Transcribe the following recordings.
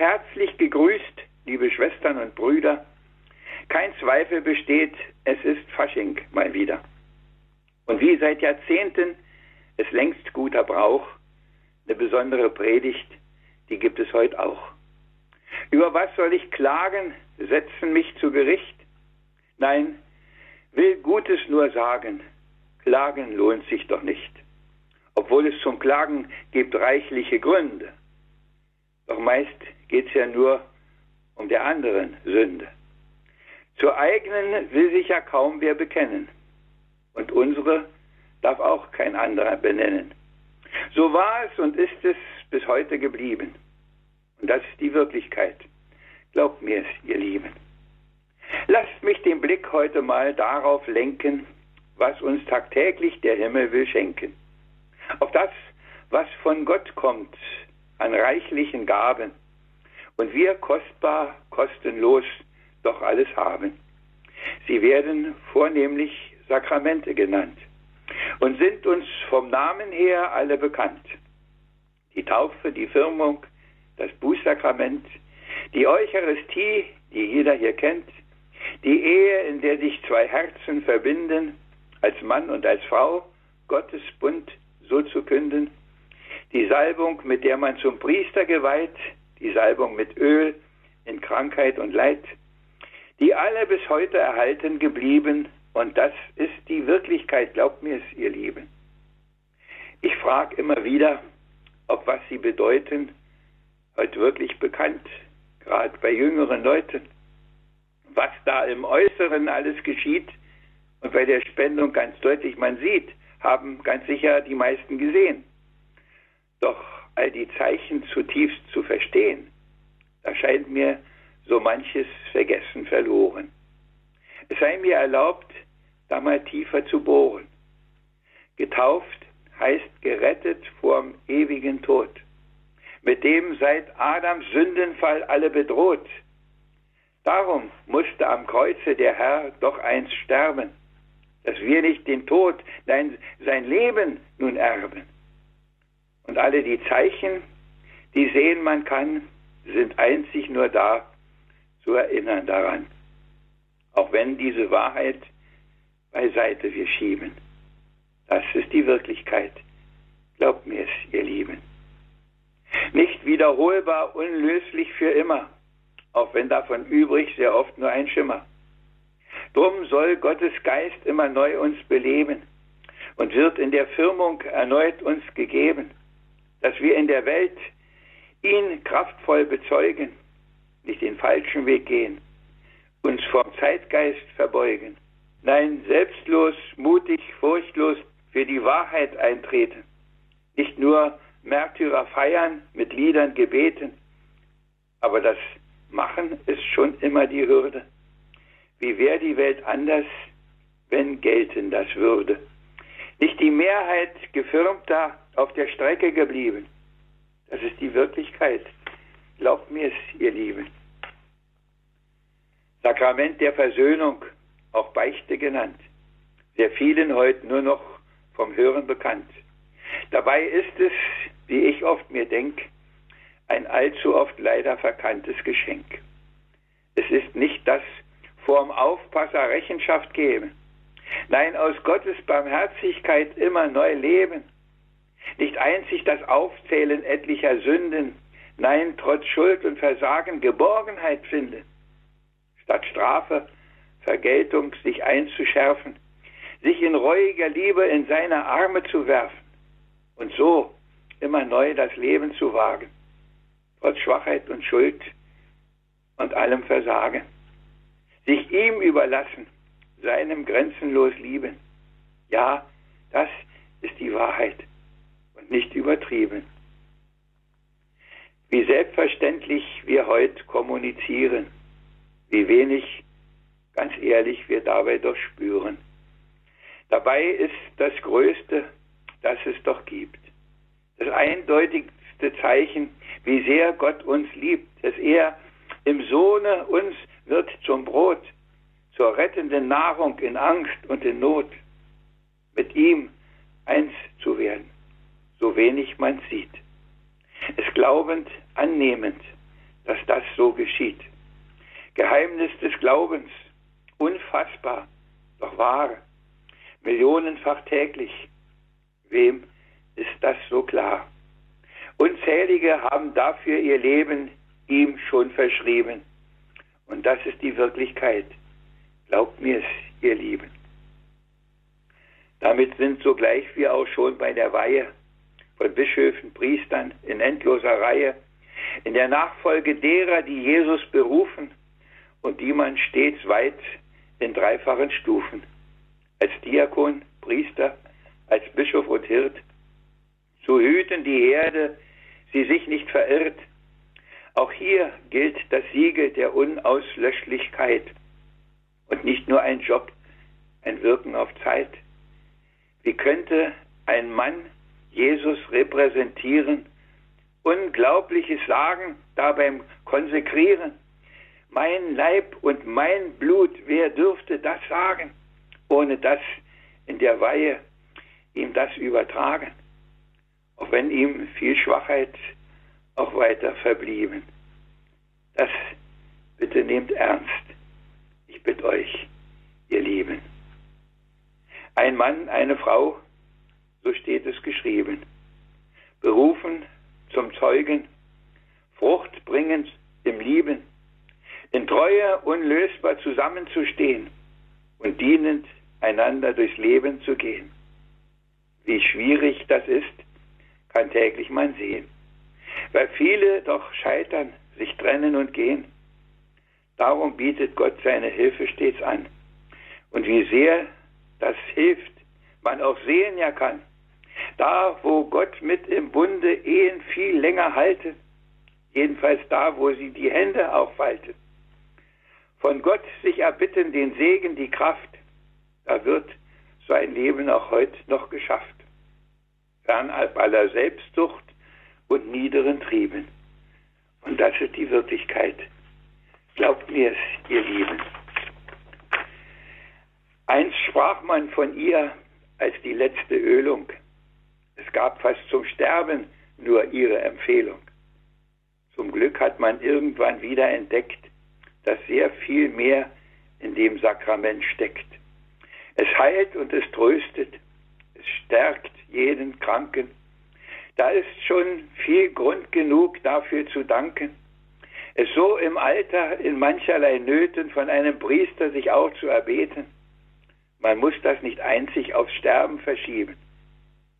herzlich gegrüßt, liebe Schwestern und Brüder. Kein Zweifel besteht, es ist Fasching mal wieder. Und wie seit Jahrzehnten es längst guter Brauch, eine besondere Predigt, die gibt es heute auch. Über was soll ich klagen, setzen mich zu Gericht? Nein, will Gutes nur sagen, klagen lohnt sich doch nicht, obwohl es zum Klagen gibt reichliche Gründe. Doch meist geht es ja nur um der anderen Sünde. Zur eigenen will sich ja kaum wer bekennen. Und unsere darf auch kein anderer benennen. So war es und ist es bis heute geblieben. Und das ist die Wirklichkeit. Glaubt mir es, ihr Lieben. Lasst mich den Blick heute mal darauf lenken, was uns tagtäglich der Himmel will schenken. Auf das, was von Gott kommt, an reichlichen Gaben. Und wir kostbar, kostenlos doch alles haben. Sie werden vornehmlich Sakramente genannt und sind uns vom Namen her alle bekannt. Die Taufe, die Firmung, das Bußsakrament, die Eucharistie, die jeder hier kennt, die Ehe, in der sich zwei Herzen verbinden, als Mann und als Frau, Gottes Bund so zu künden, die Salbung, mit der man zum Priester geweiht, die Salbung mit Öl in Krankheit und Leid, die alle bis heute erhalten geblieben, und das ist die Wirklichkeit, glaubt mir es, ihr Lieben. Ich frage immer wieder, ob was sie bedeuten, heute wirklich bekannt, gerade bei jüngeren Leuten. Was da im Äußeren alles geschieht und bei der Spendung ganz deutlich man sieht, haben ganz sicher die meisten gesehen. Doch all die Zeichen zutiefst zu verstehen, da scheint mir so manches vergessen verloren. Es sei mir erlaubt, da mal tiefer zu bohren. Getauft heißt gerettet vorm ewigen Tod, mit dem seit Adams Sündenfall alle bedroht. Darum musste am Kreuze der Herr doch einst sterben, dass wir nicht den Tod, nein, sein Leben nun erben. Und alle die Zeichen, die sehen man kann, sind einzig nur da, zu erinnern daran. Auch wenn diese Wahrheit beiseite wir schieben. Das ist die Wirklichkeit. Glaubt mir es, ihr Lieben. Nicht wiederholbar, unlöslich für immer, auch wenn davon übrig sehr oft nur ein Schimmer. Drum soll Gottes Geist immer neu uns beleben und wird in der Firmung erneut uns gegeben dass wir in der Welt ihn kraftvoll bezeugen, nicht den falschen Weg gehen, uns vom Zeitgeist verbeugen. Nein, selbstlos, mutig, furchtlos für die Wahrheit eintreten. Nicht nur Märtyrer feiern, mit Liedern gebeten, aber das Machen ist schon immer die Hürde. Wie wäre die Welt anders, wenn gelten das würde? Nicht die Mehrheit gefirmter auf der Strecke geblieben. Das ist die Wirklichkeit. Glaubt mir es, ihr Lieben. Sakrament der Versöhnung, auch Beichte genannt, sehr vielen heute nur noch vom Hören bekannt. Dabei ist es, wie ich oft mir denke, ein allzu oft leider verkanntes Geschenk. Es ist nicht das vorm Aufpasser Rechenschaft geben. Nein, aus Gottes Barmherzigkeit immer neu leben. Nicht einzig das Aufzählen etlicher Sünden, nein, trotz Schuld und Versagen Geborgenheit finden. Statt Strafe, Vergeltung sich einzuschärfen, sich in reuiger Liebe in seine Arme zu werfen. Und so immer neu das Leben zu wagen, trotz Schwachheit und Schuld und allem Versagen. Sich ihm überlassen, seinem grenzenlos lieben. Ja, das ist die Wahrheit nicht übertrieben. Wie selbstverständlich wir heute kommunizieren, wie wenig, ganz ehrlich, wir dabei doch spüren. Dabei ist das Größte, das es doch gibt. Das eindeutigste Zeichen, wie sehr Gott uns liebt, dass er im Sohne uns wird zum Brot, zur rettenden Nahrung in Angst und in Not, mit ihm eins zu werden so wenig man sieht. Es glaubend, annehmend, dass das so geschieht. Geheimnis des Glaubens, unfassbar, doch wahr, millionenfach täglich. Wem ist das so klar? Unzählige haben dafür ihr Leben ihm schon verschrieben. Und das ist die Wirklichkeit. Glaubt mir es, ihr Lieben. Damit sind sogleich wir auch schon bei der Weihe von Bischöfen, Priestern in endloser Reihe, in der Nachfolge derer, die Jesus berufen und die man stets weit in dreifachen Stufen, als Diakon, Priester, als Bischof und Hirt, zu hüten die Herde, sie sich nicht verirrt. Auch hier gilt das Siegel der Unauslöschlichkeit nur ein Job, ein Wirken auf Zeit. Wie könnte ein Mann Jesus repräsentieren, Unglaubliches sagen, dabei konsekrieren? Mein Leib und mein Blut, wer dürfte das sagen, ohne dass in der Weihe ihm das übertragen? Auch wenn ihm viel Schwachheit auch weiter verblieben. Das bitte nehmt ernst. Ich bitte euch, ihr Lieben. Ein Mann, eine Frau, so steht es geschrieben, berufen zum Zeugen, Frucht bringend im Lieben, in Treue unlösbar zusammenzustehen und dienend einander durchs Leben zu gehen. Wie schwierig das ist, kann täglich man sehen, weil viele doch scheitern, sich trennen und gehen. Darum bietet Gott seine Hilfe stets an. Und wie sehr das hilft, man auch sehen ja kann. Da, wo Gott mit im Bunde Ehen viel länger halte, jedenfalls da, wo sie die Hände auch falten. Von Gott sich erbitten den Segen, die Kraft, da wird so ein Leben auch heute noch geschafft. Fernab aller Selbstsucht und niederen Trieben. Und das ist die Wirklichkeit. Glaubt mir es, ihr Lieben. Einst sprach man von ihr als die letzte Ölung. Es gab fast zum Sterben nur ihre Empfehlung. Zum Glück hat man irgendwann wieder entdeckt, dass sehr viel mehr in dem Sakrament steckt. Es heilt und es tröstet, es stärkt jeden Kranken. Da ist schon viel Grund genug dafür zu danken. Es so im Alter in mancherlei Nöten von einem Priester sich auch zu erbeten man muss das nicht einzig aufs Sterben verschieben.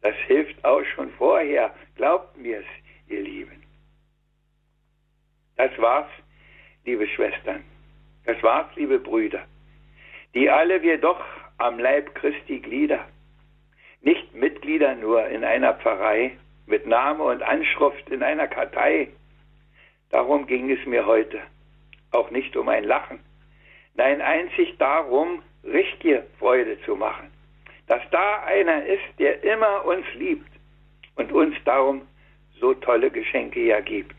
Das hilft auch schon vorher. Glaubt mir's, ihr Lieben. Das war's, liebe Schwestern. Das war's, liebe Brüder. Die alle wir doch am Leib Christi Glieder. Nicht Mitglieder nur in einer Pfarrei, mit Name und Anschrift in einer Kartei. Darum ging es mir heute. Auch nicht um ein Lachen. Nein, einzig darum, richtige Freude zu machen. Dass da einer ist, der immer uns liebt und uns darum so tolle Geschenke ja gibt.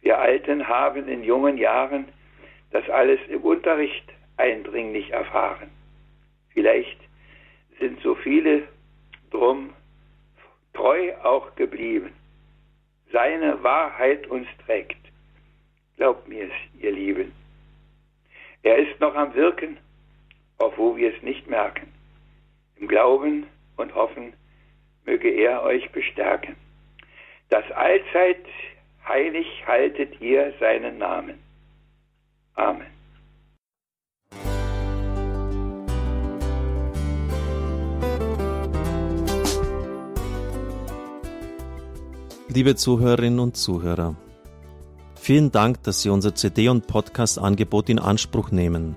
Wir Alten haben in jungen Jahren das alles im Unterricht eindringlich erfahren. Vielleicht sind so viele drum treu auch geblieben. Seine Wahrheit uns trägt. Glaubt mir es, ihr Lieben. Er ist noch am Wirken auch wo wir es nicht merken. Im Glauben und Hoffen möge er euch bestärken. Das allzeit heilig haltet ihr seinen Namen. Amen. Liebe Zuhörerinnen und Zuhörer, vielen Dank, dass Sie unser CD- und Podcast-Angebot in Anspruch nehmen.